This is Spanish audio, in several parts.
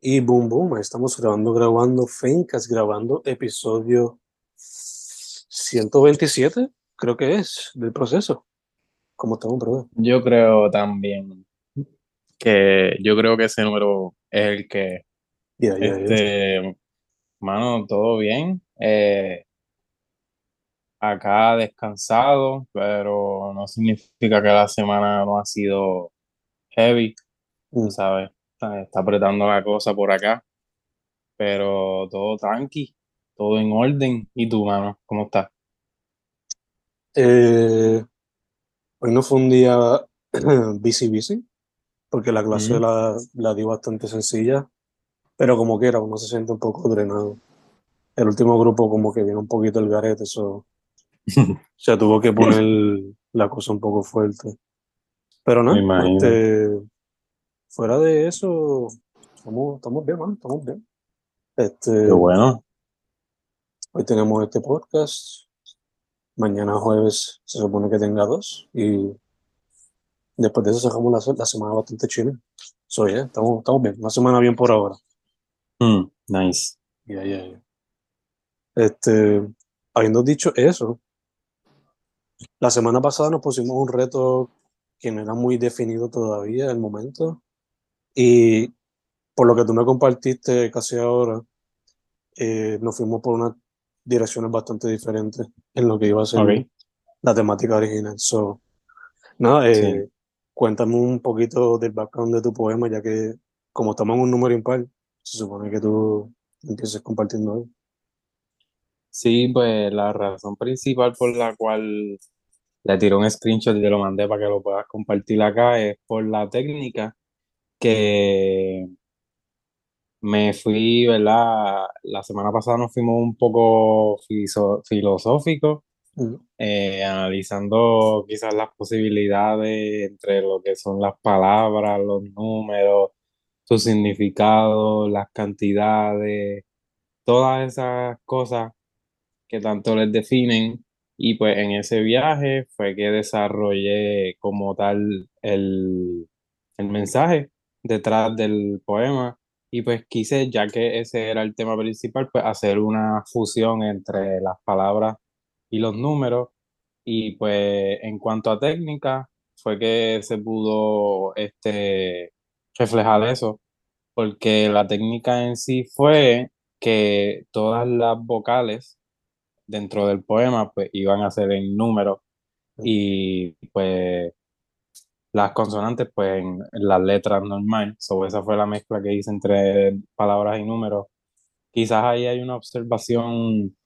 Y boom, boom, ahí estamos grabando, grabando, Fencas, grabando episodio 127, creo que es, del proceso. ¿Cómo estamos, brother? Yo creo también que yo creo que ese número es el que ya, ya. este mano, todo bien. Eh, acá descansado, pero no significa que la semana no ha sido heavy, Mm. ¿sabes? Está, apretando la cosa por acá, pero todo tranqui, todo en orden. ¿Y tú, mano? ¿Cómo estás? Eh, hoy no fue un día busy, busy, porque la clase la, la di bastante sencilla, pero como quiera, uno se siente un poco drenado. El último grupo como que viene un poquito el garete, eso se tuvo que poner la cosa un poco fuerte. Pero no, este, fuera de eso, estamos, estamos bien, mano, estamos bien. Este, Qué bueno. hoy tenemos este podcast. Mañana jueves se supone que tenga dos. Y después de eso sacamos la, la semana bastante chile. So, yeah, estamos, estamos bien. Una semana bien por ahora. Mm, nice. Ya, ya. Este, habiendo dicho eso, la semana pasada nos pusimos un reto que no era muy definido todavía el momento. Y por lo que tú me compartiste casi ahora, eh, nos fuimos por unas direcciones bastante diferentes en lo que iba a ser la temática original. So, nada, eh, Sí. cuéntame un poquito del background de tu poema, ya que como estamos en un número impar, se supone que tú empieces compartiendo hoy. Sí, pues la razón principal por la cual le tiré un screenshot y te lo mandé para que lo puedas compartir acá es por la técnica que me fui, ¿verdad? La semana pasada nos fuimos un poco filosóficos, eh, analizando quizás las posibilidades entre lo que son las palabras, los números, su significado, las cantidades, todas esas cosas que tanto les definen. Y pues en ese viaje fue que desarrollé como tal el, el mensaje detrás del poema. Y pues quise, ya que ese era el tema principal, pues hacer una fusión entre las palabras y los números. Y pues en cuanto a técnica, fue que se pudo este, reflejar eso, porque la técnica en sí fue que todas las vocales dentro del poema pues iban a ser en números y pues las consonantes pues en, las letras normal. So, esa fue la mezcla que hice entre palabras y números. Quizás ahí hay una observación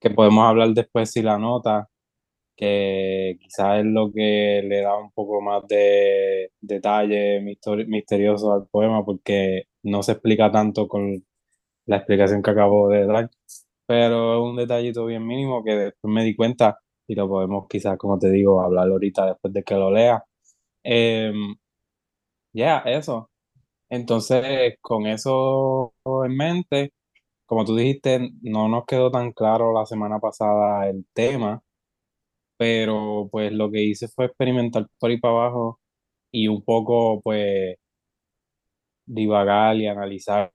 que podemos hablar después si la nota, que quizás es lo que le da un poco más de detalle misterioso al poema porque no se explica tanto con la explicación que acabo de dar pero es un detallito bien mínimo que después me di cuenta y lo podemos quizás, como te digo, hablar ahorita después de que lo lea. Em, ya, eso. Entonces, con eso en mente, como tú dijiste, no nos quedó tan claro la semana pasada el tema, pero pues lo que hice fue experimentar por ahí para abajo y un poco pues divagar y analizar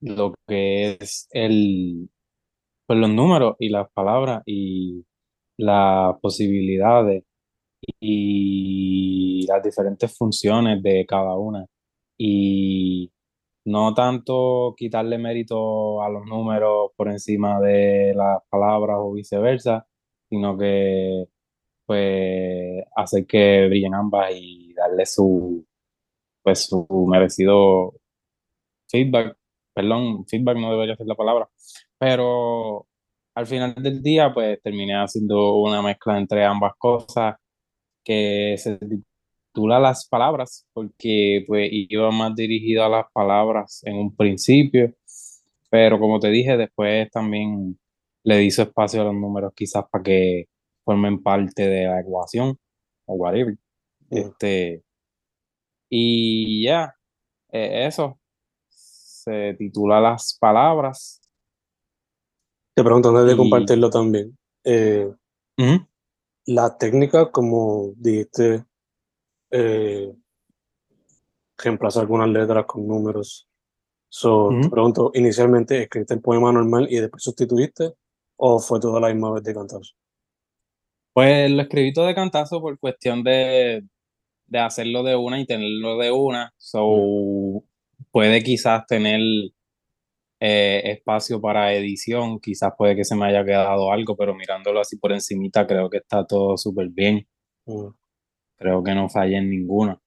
lo que es el, pues los números y las palabras y las posibilidades y las diferentes funciones de cada una. Y no tanto quitarle mérito a los números por encima de las palabras o viceversa, sino que pues hacer que brillen ambas y darle su pues su merecido feedback. Perdón, feedback no debería ser la palabra, pero al final del día pues terminé haciendo una mezcla entre ambas cosas que se titula Las Palabras, porque pues iba más dirigido a las palabras en un principio, pero como te dije, después también le su espacio a los números quizás para que formen parte de la ecuación o whatever. mm. Este, y ya, eh, eso se titula Las Palabras. Te pregunto antes de Y- compartirlo también. eh. La técnica, como dijiste, eh, reemplazar algunas letras con números. So, te pregunto, ¿inicialmente escribiste el poema normal y después sustituiste? ¿O fue toda la misma vez de cantazo? Pues lo escribí todo de cantazo por cuestión de, de hacerlo de una y tenerlo de una. So, puede quizás tener eh, espacio para edición, quizás puede que se me haya quedado algo, pero mirándolo así por encimita creo que está todo súper bien. Mm, Creo que no fallé en ninguna.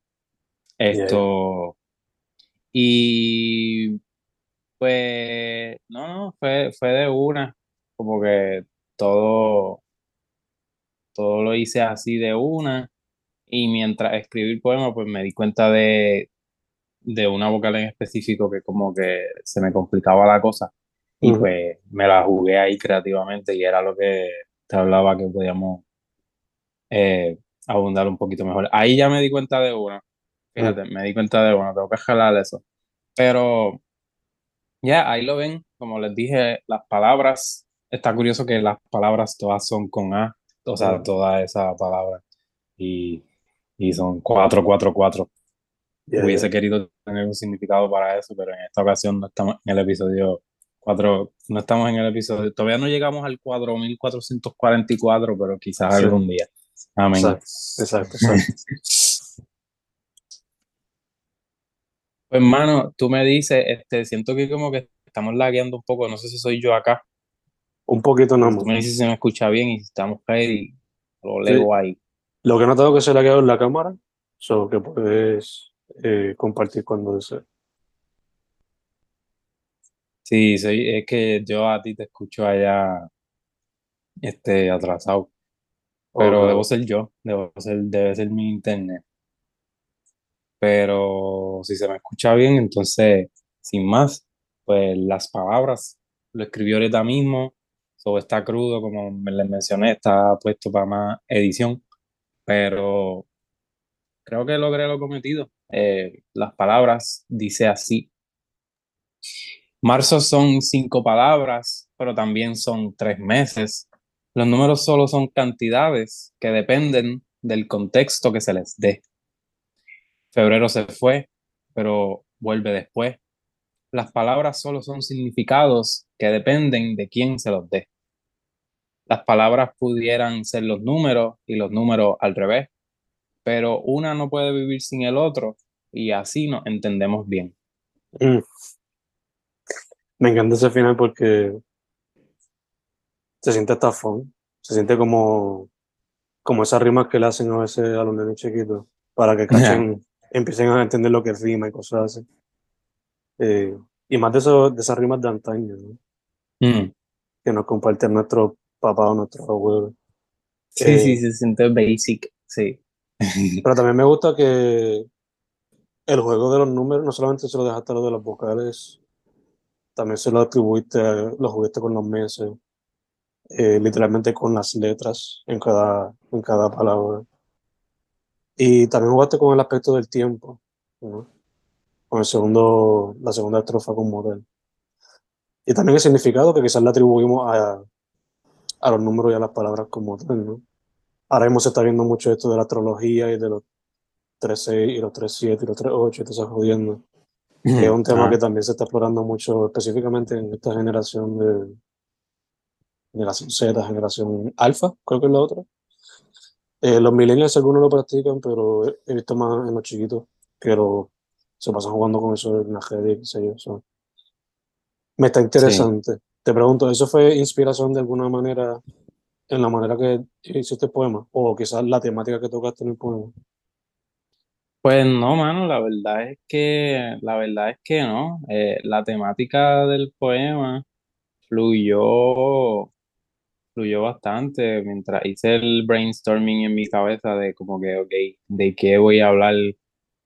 yeah. Esto, y pues, no, no, fue, fue de una, como que todo, todo lo hice así de una. Y mientras escribí el poema, pues me di cuenta de, de una vocal en específico que como que se me complicaba la cosa. Y pues me la jugué ahí creativamente y era lo que te hablaba que podíamos eh, abundar un poquito mejor. Ahí ya me di cuenta de una. Fíjate, me di cuenta de una, tengo que jalar eso. Pero ya, ahí lo ven, como les dije, las palabras, está curioso que las palabras todas son con A, o sea, Mm. toda esa palabra. Y, y son 444. Yeah, Hubiese yeah. querido tener un significado para eso, pero en esta ocasión no estamos en el episodio 4, no estamos en el episodio, todavía no llegamos al 4444, pero quizás Sí. algún día. Amén. Exacto, exacto, exacto. Pues, hermano, tú me dices, este, siento que como que estamos lagueando un poco, no sé si soy yo acá. Un poquito nada más. Tú me dices si me escucha bien y si estamos ready, lo Sí. leo ahí. Lo que he notado que se le ha quedado en la cámara, so que puedes eh, compartir cuando desees. Sí, soy, es que yo a ti te escucho allá, este, atrasado, pero Ok. debo ser yo, debo ser, debe ser mi internet. Pero si se me escucha bien, entonces, sin más, pues las palabras lo escribí ahorita mismo, todo está crudo, como me les mencioné, está puesto para más edición, pero creo que logré lo cometido. Eh, las palabras dice así. Marzo son cinco palabras, pero también son tres meses. Los números solo son cantidades que dependen del contexto que se les dé. Febrero se fue, pero vuelve después. Las palabras solo son significados que dependen de quién se los dé. Las palabras pudieran ser los números y los números al revés, pero una no puede vivir sin el otro y así nos entendemos bien. Mm. Me encanta ese final porque se siente hasta fun. Se siente como, como esas rimas que le hacen a veces a los nenes chiquitos para que cachen, empiecen a entender lo que rima y cosas así. Eh, y más de, eso, de esas rimas de antaño, ¿no? Mm. que nos comparten nuestros papás o nuestros abuelos. Sí, Eh, sí, se siente basic, sí. Pero también me gusta que el juego de los números no solamente se lo dejaste a lo de las vocales, también se lo atribuiste, lo jugaste con los meses, eh, literalmente con las letras en cada, en cada palabra. Y también jugaste con el aspecto del tiempo, ¿no? Con el segundo, la segunda estrofa con modelo. Y también el significado que quizás le atribuimos a, a los números y a las palabras como tal, ¿no? Ahora mismo se está viendo mucho esto de la astrología y de los 3-6 y los 3-7 y los 3-8 y todo eso jodiendo. Que es un tema Ah, que también se está explorando mucho, específicamente en esta generación de generación Z, generación alfa, creo que es la otra. Eh, los millennials algunos lo practican, pero he, visto más en los chiquitos que lo, se pasan jugando con eso en la y qué sé yo. so. Me está interesante. Te pregunto, ¿eso fue inspiración de alguna manera en la manera que hiciste el poema? O quizás la temática que tocaste en el poema. Pues no, mano, la verdad es que, la verdad es que no. Eh, la temática del poema fluyó, fluyó bastante mientras hice el brainstorming en mi cabeza de como que, ok, ¿de qué voy a hablar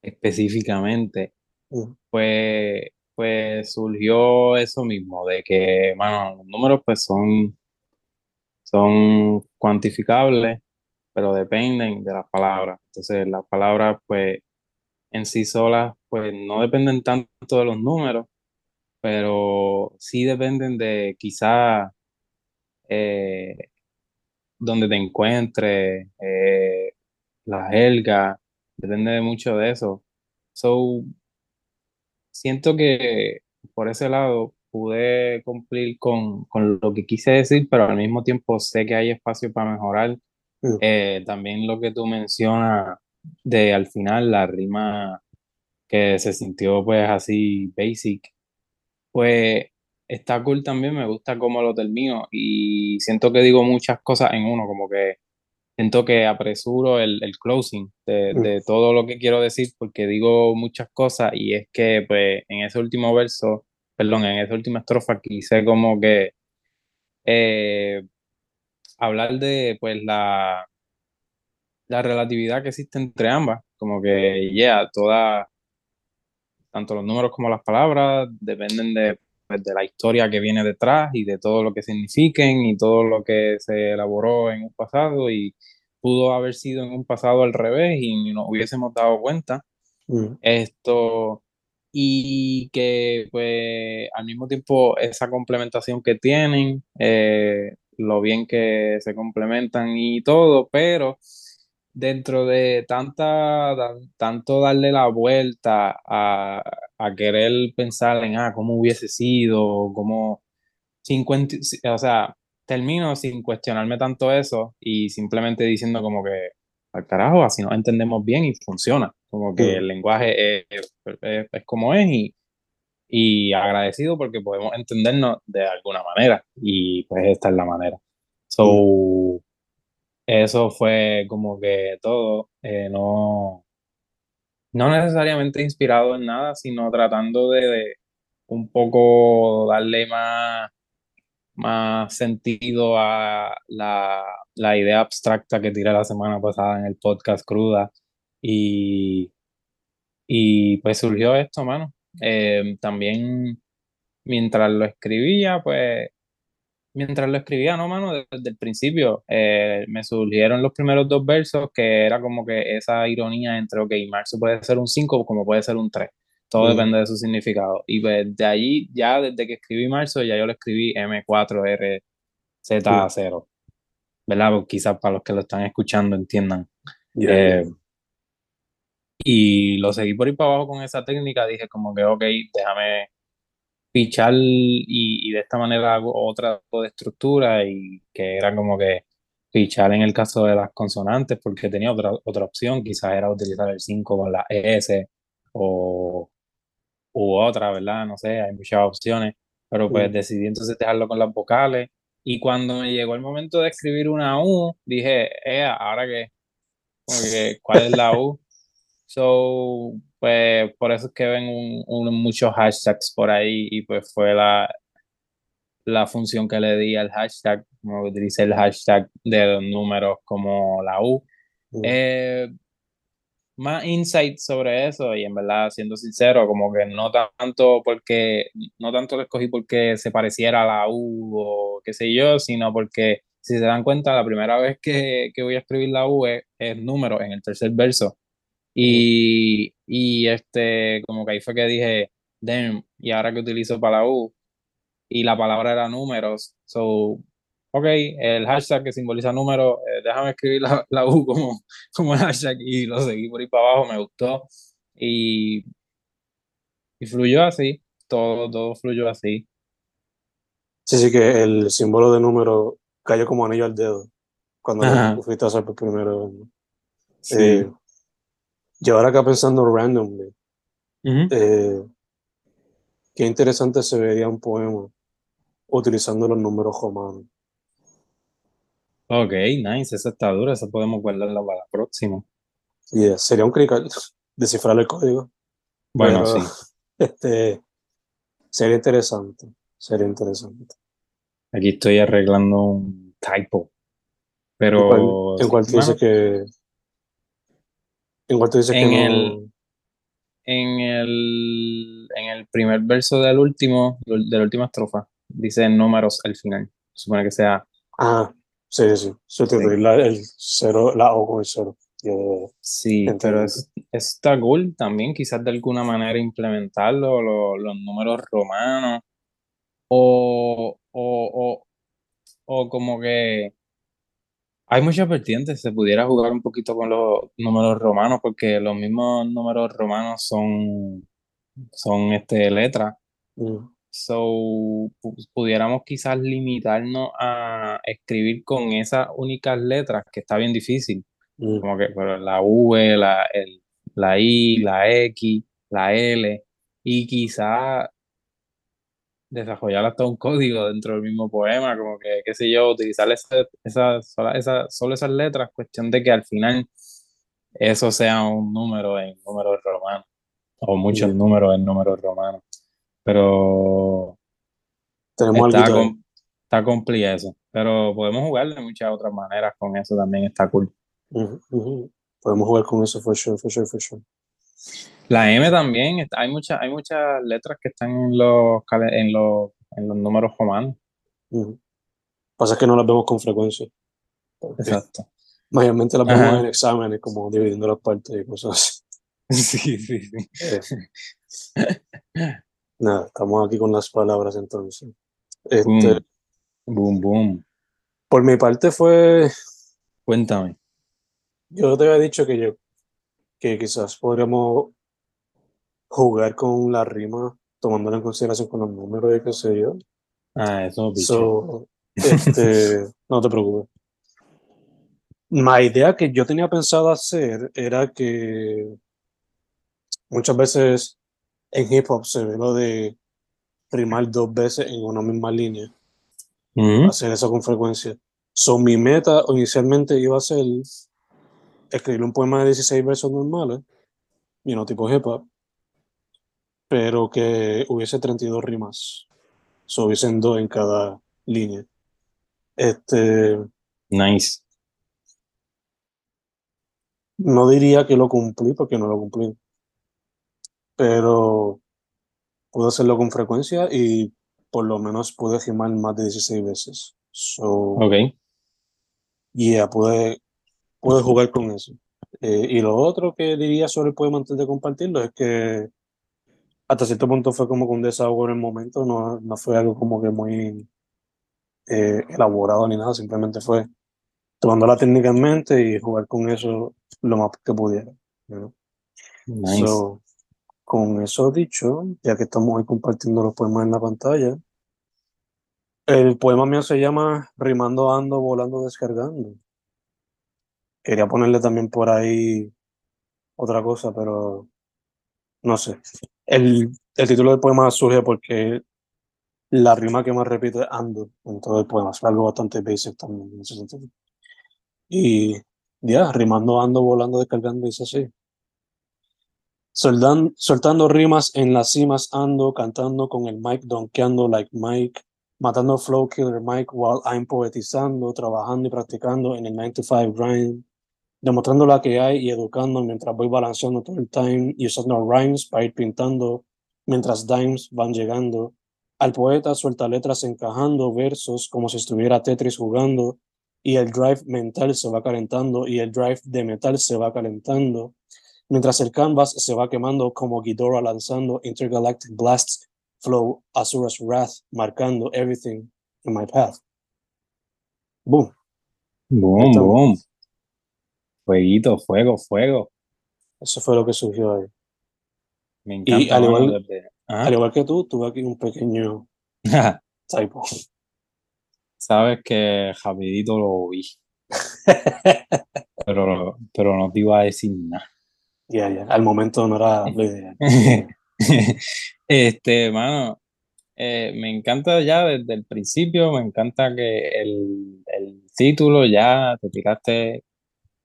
específicamente? Mm, Pues, pues surgió eso mismo, de que, mano, los números pues son, son cuantificables, pero dependen de las palabras. Entonces, las palabras, pues, en sí solas, pues no dependen tanto de los números, pero sí dependen de quizá eh, donde te encuentres, eh, la jerga, depende de mucho de eso. So, siento que por ese lado pude cumplir con, con lo que quise decir, pero al mismo tiempo sé que hay espacio para mejorar. Eh, también lo que tú mencionas de al final la rima que se sintió pues así basic, pues está cool también, me gusta cómo lo termino y siento que digo muchas cosas en uno, como que siento que apresuro el, el closing de, de todo lo que quiero decir porque digo muchas cosas y es que pues en ese último verso, perdón, en esa última estrofa quise como que eh, hablar de pues la, la relatividad que existe entre ambas, como que ya, toda, tanto los números como las palabras dependen de, pues, de la historia que viene detrás y de todo lo que signifiquen y todo lo que se elaboró en un pasado y pudo haber sido en un pasado al revés y nos hubiésemos dado cuenta. Mm. Esto, y que pues al mismo tiempo esa complementación que tienen, eh, lo bien que se complementan y todo, pero dentro de tanta, tan- tanto darle la vuelta a, a querer pensar en, ah, cómo hubiese sido, cómo, sin o sea, termino sin cuestionarme tanto eso y simplemente diciendo como que, al carajo, así nos entendemos bien y funciona, como que Mm. el lenguaje es, es- es como es y, y agradecido porque podemos entendernos de alguna manera y pues esta es la manera. So, eso fue como que todo, eh, no, no necesariamente inspirado en nada, sino tratando de, de un poco darle más, más sentido a la, la idea abstracta que tiré la semana pasada en el podcast Cruda. Y, y pues surgió esto, mano. Eh, también mientras lo escribía, pues Mientras lo escribía, no, mano, desde el principio eh, me surgieron los primeros dos versos que era como que esa ironía entre, ok, marzo puede ser un 5 como puede ser un 3. Todo Mm. depende de su significado. Y pues de allí, ya desde que escribí marzo, ya yo lo escribí M4RZ0. ¿Verdad? Pues quizás para los que lo están escuchando entiendan. Yeah, Eh, yeah. Y lo seguí por ahí para abajo con esa técnica. Dije como que, ok, déjame pichar y, y de esta manera hago otra tipo de estructura y que era como que pichar en el caso de las consonantes porque tenía otra, otra opción, quizás era utilizar el 5 con la S o u otra, ¿verdad? No sé, hay muchas opciones, pero pues Mm. decidí entonces dejarlo con las vocales y cuando me llegó el momento de escribir una U, dije, eh, ¿ahora que, ¿cuál es la U? So, pues por eso es que ven un, un- muchos hashtags por ahí y pues fue la, la función que le di al hashtag, como utilicé el hashtag de los números como la U. Mm. Eh, más insight sobre eso y en verdad, siendo sincero, como que no tanto porque, no tanto lo escogí porque se pareciera a la U o qué sé yo, sino porque si se dan cuenta, la primera vez que, que voy a escribir la U es, es número en el tercer verso. Y, y este, como que ahí fue que dije, damn, y ahora que utilizo para la U, y la palabra era números, so, ok, el hashtag que simboliza números, eh, déjame escribir la, la U como, como el hashtag, y lo seguí por ahí para abajo, me gustó, y, y fluyó así, todo, todo fluyó así. Sí, sí, que el símbolo de número cayó como anillo al dedo cuando fuiste a hacer por. ¿no? Sí. Eh, yo ahora acá pensando randomly, eh, qué interesante se vería un poema utilizando los números romanos. Ok, nice, esa está dura, esa podemos guardarla para la próxima. Y eh, sería un crical descifrar el código. Bueno, pero, sí, Este, sería interesante, sería interesante. aquí estoy arreglando un typo, ¿En pero en sí, mano, que, en cuál tú dices que en no? el, en el, en el primer verso del último, de la última estrofa, dice números al final. Supone que sea, Ah, sí, sí, la, el cero, la O con el cero. Sí, Entiendo. pero es, está cool también, quizás de alguna manera implementarlo, lo- los números romanos, o, o, o, o como que Hay muchas vertientes, se pudiera jugar un poquito con los números romanos, porque los mismos números romanos son, son este, letras. Mm, So, pu- pudiéramos quizás limitarnos a escribir con esas únicas letras, que está bien difícil, mm, como que pero la V, la, el- la I, la X, la L, y quizás desarrollar hasta un código dentro del mismo poema, como que, qué sé yo, utilizar esa, sola- esa- solo esas letras, cuestión de que al final eso sea un número en números romanos, o muchos mm. números en números romanos. Pero Tenemos está, algo com- está complicado eso. Pero podemos jugar de muchas otras maneras con eso también está cool. Ujú, ujú. Podemos jugar con eso, for sure, for sure, for sure. La M también, está- hay muchas, hay muchas letras que están en los, en los, en los números romanos. Ujú. Pasa que no las vemos con frecuencia. Exacto. Mayormente las vemos Ajá. en exámenes, como dividiendo las partes y cosas así. Sí, sí, sí. Eh, nada, estamos aquí con las palabras entonces. Este, Boom, boom, boom. por mi parte fue, Cuéntame. yo te había dicho que yo, que quizás podríamos jugar con la rima, tomándola en consideración con los números y qué sé yo. Ah, eso, bicho. So, este, no te preocupes. La idea que yo tenía pensado hacer era que muchas veces en hip hop se ve lo de rimar dos veces en una misma línea, Ujú. hacer eso con frecuencia. So, mi meta inicialmente iba a ser escribir un poema de 16 versos normales, you know, tipo hip hop, pero que hubiese 32 rimas. So, hubiesen dos en cada línea. Este, Nice. no diría que lo cumplí porque no lo cumplí, pero pude hacerlo con frecuencia y por lo menos pude rimar más de 16 veces. So, Ok. yeah, pude, pude jugar con eso. Eh, y lo otro que diría sobre el poema antes de compartirlo es que hasta cierto punto fue como que un desahogo en el momento, no, no fue algo como que muy eh, elaborado ni nada, simplemente fue tomando la técnica en mente y jugar con eso lo más que pudiera. Nice. So, con eso dicho, ya que estamos ahí compartiendo los poemas en la pantalla, el poema mío se llama Rimando ando, volando, descargando. Quería ponerle también por ahí otra cosa, pero no sé. El, el título del poema surge porque la rima que más repite es ando en todo el poema. Es algo bastante basic también en ese sentido. Y ya, rimando ando, volando, descargando, dice así. Soldan- soltando rimas en las cimas ando, cantando con el mic, donkeando like Mike, matando flow killer Mike while I'm poetizando, trabajando y practicando en el 9 to 5 grind, demostrando la que hay y educando mientras voy balanceando todo el time y usando rhymes para ir pintando mientras dimes van llegando. Al poeta suelta letras encajando versos como si estuviera Tetris jugando y el drive mental se va calentando y el drive de metal se va calentando mientras el canvas se va quemando como Ghidorah lanzando intergalactic blasts flow Asura's wrath marcando everything in my path. Boom. Boom, boom. Fueguito, fuego, fuego. Eso fue lo que surgió ahí. Me encanta, al igual- Ajá. Al igual que tú, tuve aquí un pequeño typo. Sabes que rapidito lo vi, pero, pero no te iba a decir nada. Ya, ya. Al momento no era lo ideal. Este, mano, eh, me encanta ya desde el principio, me encanta que el, el título ya te tiraste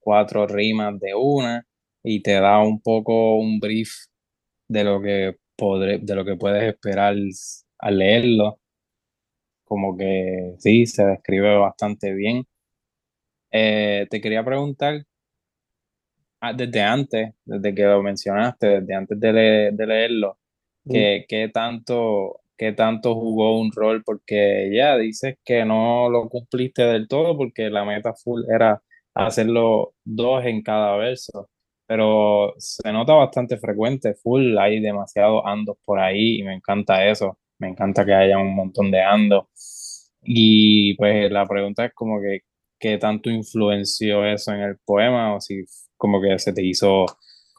cuatro rimas de una y te da un poco un brief de lo que podré, de lo que puedes esperar al leerlo. Como que sí, se describe bastante bien. Eh, te quería preguntar, ah, desde antes, desde que lo mencionaste, desde antes de, de leerlo, ¿qué, qué tanto, qué tanto jugó un rol? Porque ya dices que no lo cumpliste del todo porque la meta full era hacerlo dos en cada verso, pero se nota bastante frecuente, full, hay demasiados andos por ahí y me encanta eso, me encanta que haya un montón de andos. Y pues la pregunta es como que, qué tanto influenció eso en el poema o si como que se te hizo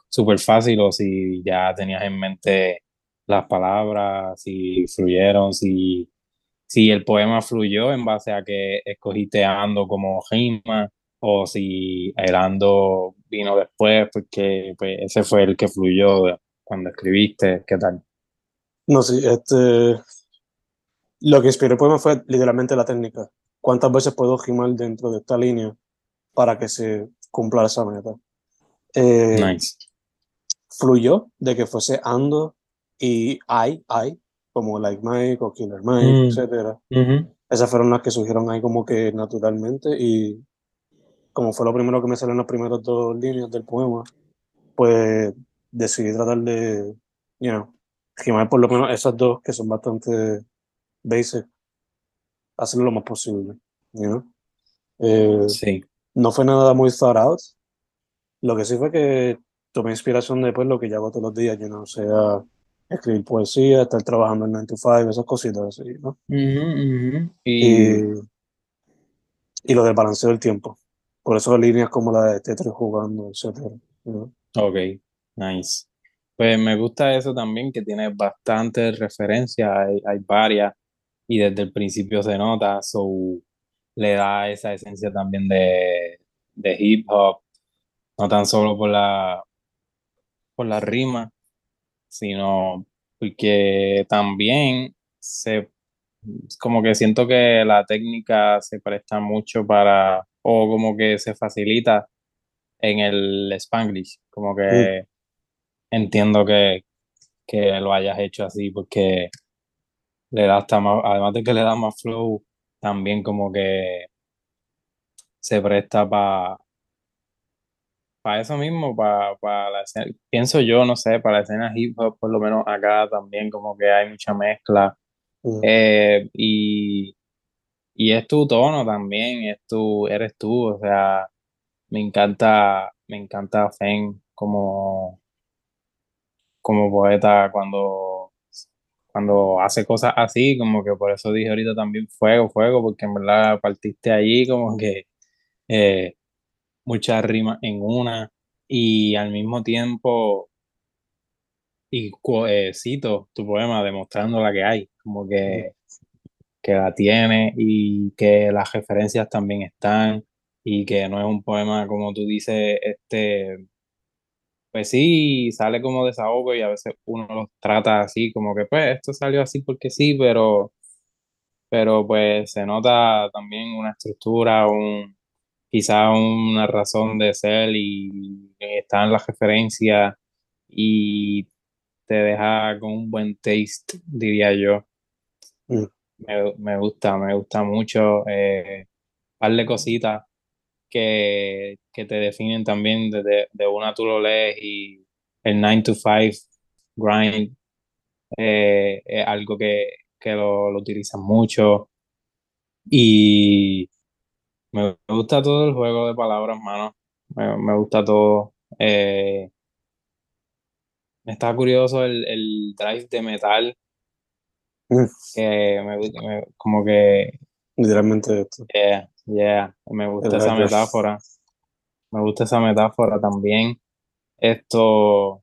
súper fácil o si ya tenías en mente las palabras, si fluyeron, si, si el poema fluyó en base a que escogiste Ando como rima o si el Ando vino después porque pues, ese fue el que fluyó cuando escribiste, ¿qué tal? No, sí, este... Lo que inspiró el poema fue literalmente la técnica. ¿Cuántas veces puedo rimar dentro de esta línea para que se cumpla esa meta? Eh, Nice. fluyó de que fuese Ando y I, I, como Like Mike o Killer Mike, Mm. etcétera. Ujú. Esas fueron las que surgieron ahí como que naturalmente y como fue lo primero que me salió en las primeras dos líneas del poema, pues decidí tratar de, you know, rimar por lo menos esas dos que son bastante basic, hacerlo lo más posible, you know. Eh, Sí. no fue nada muy thought out. Lo que sí fue que tomé inspiración de pues, lo que yo hago todos los días, you know, sea escribir poesía, estar trabajando en 9 to 5, esas cositas así, ¿no? Ujú, ujú. Y, Y y lo del balanceo del tiempo. Por eso líneas como la de Tetris jugando, etcétera. know. Ok, nice. Pues me gusta eso también, que tiene bastantes referencias, hay, hay varias, y desde el principio se nota, so le da esa esencia también de, de hip hop, no tan solo por la, por la rima, sino porque también se, como que siento que la técnica se presta mucho para, o como que se facilita en el Spanglish, como que entiendo que, que lo hayas hecho así porque le da hasta más, además de que le da más flow, también como que se presta para para eso mismo, para la escena, pienso yo, no sé, para la escena hip hop, por lo menos acá también como que hay mucha mezcla Mm. eh, y, y es tu tono también, es tu, eres tú, o sea, me encanta, me encanta Fen como, como poeta cuando, cuando hace cosas así, como que por eso dije ahorita también fuego, fuego, porque en verdad partiste allí como que eh, muchas rimas en una y al mismo tiempo, y eh, cito tu poema demostrando la que hay, como que, que la tiene y que las referencias también están y que no es un poema como tú dices, este, pues sí, sale como desahogo y a veces uno los trata así, como que pues esto salió así porque sí, pero, pero pues se nota también una estructura, un, quizá una razón de ser y está en la referencia y te deja con un buen taste, diría yo. Mm. Me, me gusta, me gusta mucho. Eh, par de cositas que, que te definen también. De, de una tú lo lees y el 9 to 5 grind eh, es algo que, que lo, lo utilizan mucho. Y me gusta todo el juego de palabras, mano. Me, me gusta todo. Eh, está curioso el, el drive de metal. Que me, me- como que Literalmente esto. Yeah, yeah, me gusta esa metáfora. Me gusta esa metáfora también. Esto,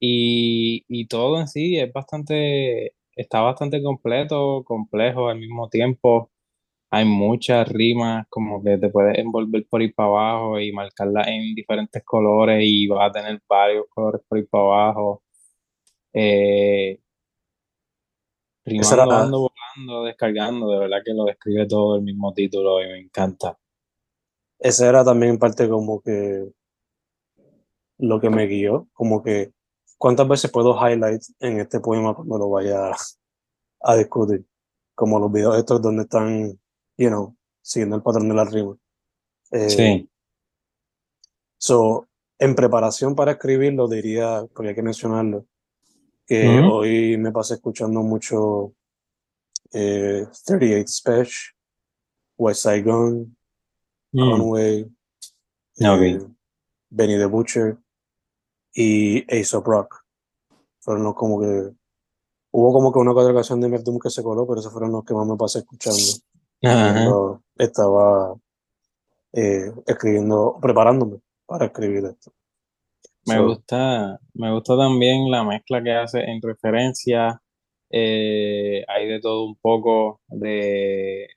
y, y todo en sí es bastante, está bastante completo, complejo al mismo tiempo. Hay muchas rimas, como que te puedes envolver por ahí para abajo y marcarlas en diferentes colores y vas a tener varios colores por ahí para abajo. Eh, rimando, ando volando, descargando, de verdad que lo describe todo el mismo título y me encanta. esa era también parte como que lo que me guió, como que cuántas veces puedo highlight en este poema cuando lo vaya a discutir, como los videos estos donde están, you know, siguiendo el patrón de la rima. Eh, Sí. So, en preparación para escribirlo, diría, porque hay que mencionarlo, que hoy me pasé escuchando mucho eh, 38 Special, West Side Gun, Mm. Conway, Ok. eh, Benny the Butcher y Ace of Rock. Fueron los como que. Hubo como que una otra canción de Merdum que se coló, pero esos fueron los que más me pasé escuchando cuando estaba eh, escribiendo, preparándome para escribir esto. Me So, gusta, me gusta también la mezcla que hace en referencias. eh, hay de todo un poco de...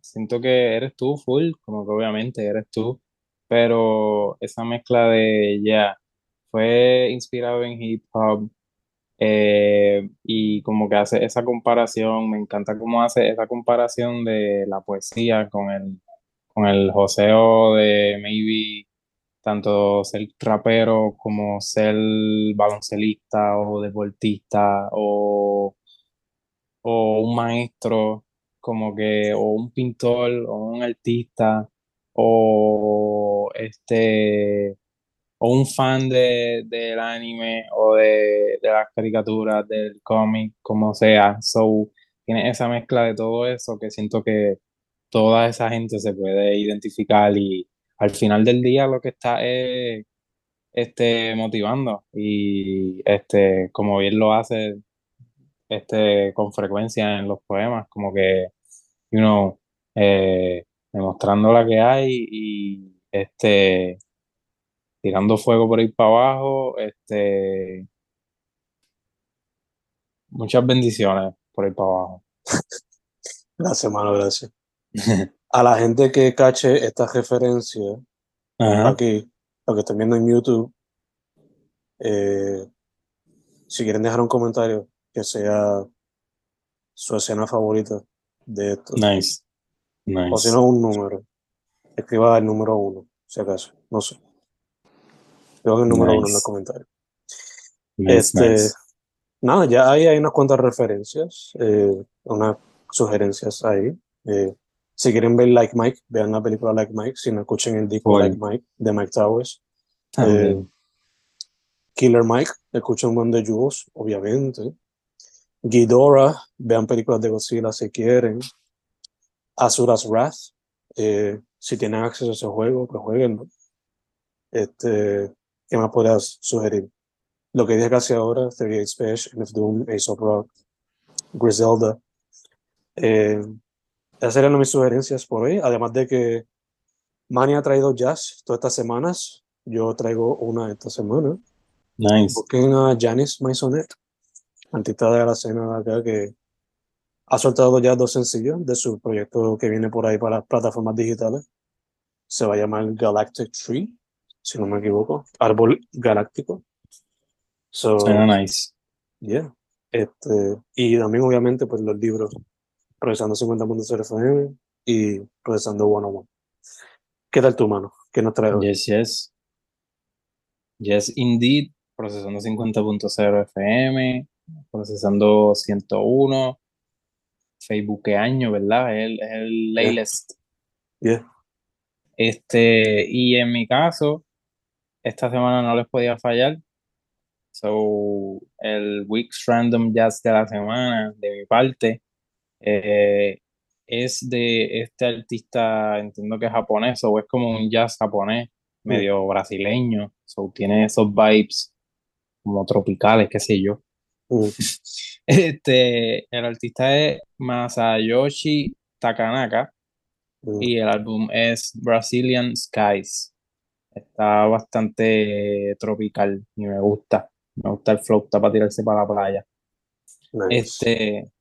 Siento que eres tú full, como que obviamente eres tú, pero esa mezcla de, ya, fue inspirado en hip hop eh, y como que hace esa comparación, me encanta cómo hace esa comparación de la poesía con el, con el joseo de maybe tanto ser rapero como ser baloncelista o deportista o, o un maestro, como que, o un pintor o un artista o este o un fan de, del anime o de, de las caricaturas, del cómic, como sea. So, tiene esa mezcla de todo eso que siento que toda esa gente se puede identificar y al final del día lo que está es este, motivando y este, como bien lo hace este, con frecuencia en los poemas, como que, you know, eh, demostrando la que hay y este, tirando fuego por ahí para abajo, este, muchas bendiciones por ahí para abajo. gracias, hermano, gracias. A la gente que cache esta referencia, Ajá, aquí, lo que están viendo en YouTube, eh, si quieren dejar un comentario que sea su escena favorita de esto, nice, o si nice. no, un número, escriba el número uno, si acaso, no sé. Escriban el número uno en los Nice, comentarios. nice, Este, nice. nada, ya ahí hay unas cuantas referencias, eh, unas sugerencias ahí. Eh, si quieren ver Like Mike, vean la película Like Mike. Si no escuchen el disco. Like Mike de Mike Towers. Eh. Killer Mike, escuchen buen de Jules, obviamente. Ghidorah, vean películas de Godzilla si quieren. Asura's Wrath, eh, si tienen acceso a ese juego, pues jueguenlo. Este, ¿qué más podrías sugerir? Lo que dije casi ahora, 38 Special, MF Doom, Ace of Rock, Griselda. Eh, esas serían mis sugerencias por hoy. Además de que Manny ha traído jazz todas estas semanas. Yo traigo una esta semana. Nice. Busquen a Janice Maisonet, artista de la escena de acá que ha soltado ya dos sencillos de su proyecto que viene por ahí para las plataformas digitales. Se va a llamar Galactic Tree, si no me equivoco. Árbol Galáctico. So, nice. yeah. Este, y también, obviamente, pues los libros Procesando 50.0 FM y Procesando 101. ¿Qué tal tu mano? ¿Qué nos trae hoy? Yes, yes. Yes, indeed. Procesando 50.0 FM, procesando 101. Facebook, ¿qué año, verdad? Es el, el latest. Yeah. Este, y en mi caso, esta semana no les podía fallar. So, el Week's Random Jazz de la semana, de mi parte, eh, es de este artista, entiendo que es japonés, o es como un jazz japonés, medio brasileño. So, tiene esos vibes como tropicales, qué sé yo. Mm, Este, el artista es Masayoshi Takanaka mm, y el álbum es Brazilian Skies. Está bastante tropical y me gusta. Me gusta el flow, está para tirarse para la playa. nice. Este,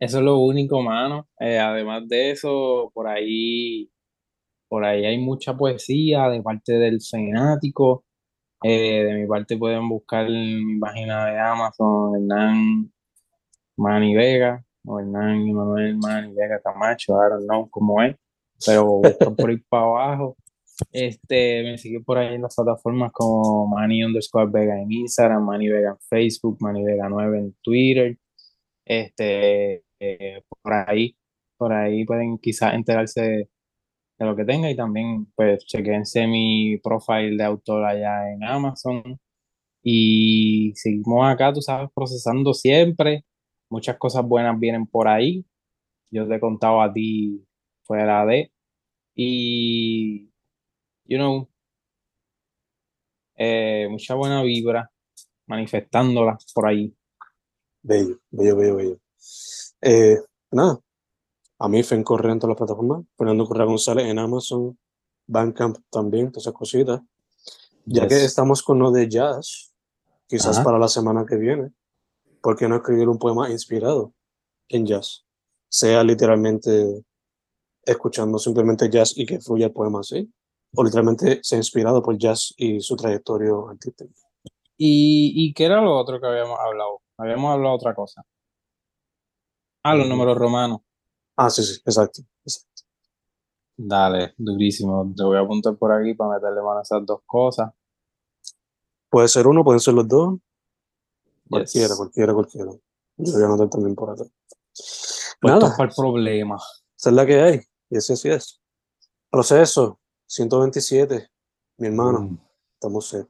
eso es lo único, mano. Eh, además de eso, por ahí, por ahí hay mucha poesía de parte del fanático. Eh, de mi parte pueden buscar en mi página de Amazon, Hernán Manny Vega, o Hernán Manuel Manny Vega Camacho, I don't know cómo es, pero buscan por ahí para abajo. Este, me sigue por ahí en las plataformas como Manny underscore Vega en Instagram, Manny Vega en Facebook, Manny Vega 9 en Twitter. Este, eh, por ahí, por ahí pueden quizás enterarse de, lo que tenga y también pues chequense mi profile de autor allá en Amazon. Y seguimos acá, tú sabes, procesando siempre. Muchas cosas buenas vienen por ahí. Yo te he contado a ti fuera de. Y, you know, eh, mucha buena vibra, manifestándola por ahí. Bello, bello, bello, bello. Eh, nada, a mí Fen Correa en todas las plataformas, Fernando Correa González en Amazon, Bandcamp también, todas esas cositas. Ya Yes. que estamos con lo de jazz, quizás Ajá. para la semana que viene, ¿por qué no escribir un poema inspirado en jazz? Sea literalmente escuchando simplemente jazz y que fluya el poema así, o literalmente sea inspirado por jazz y su trayectoria artística. ¿Y, ¿Y qué era lo otro que habíamos hablado? Habíamos hablado otra cosa. Ah, los números romanos. Ah, sí, sí, exacto. exacto. Dale, durísimo. Te voy a apuntar por aquí para meterle mano a esas dos cosas. Puede ser uno, pueden ser los dos, cualquiera, Yes. cualquiera, cualquiera. Yo voy a anotar también por acá. Pues Nada. para el problema. Esa es la que hay. Y así, así es. Proceso 127, mi hermano, Mm. estamos set.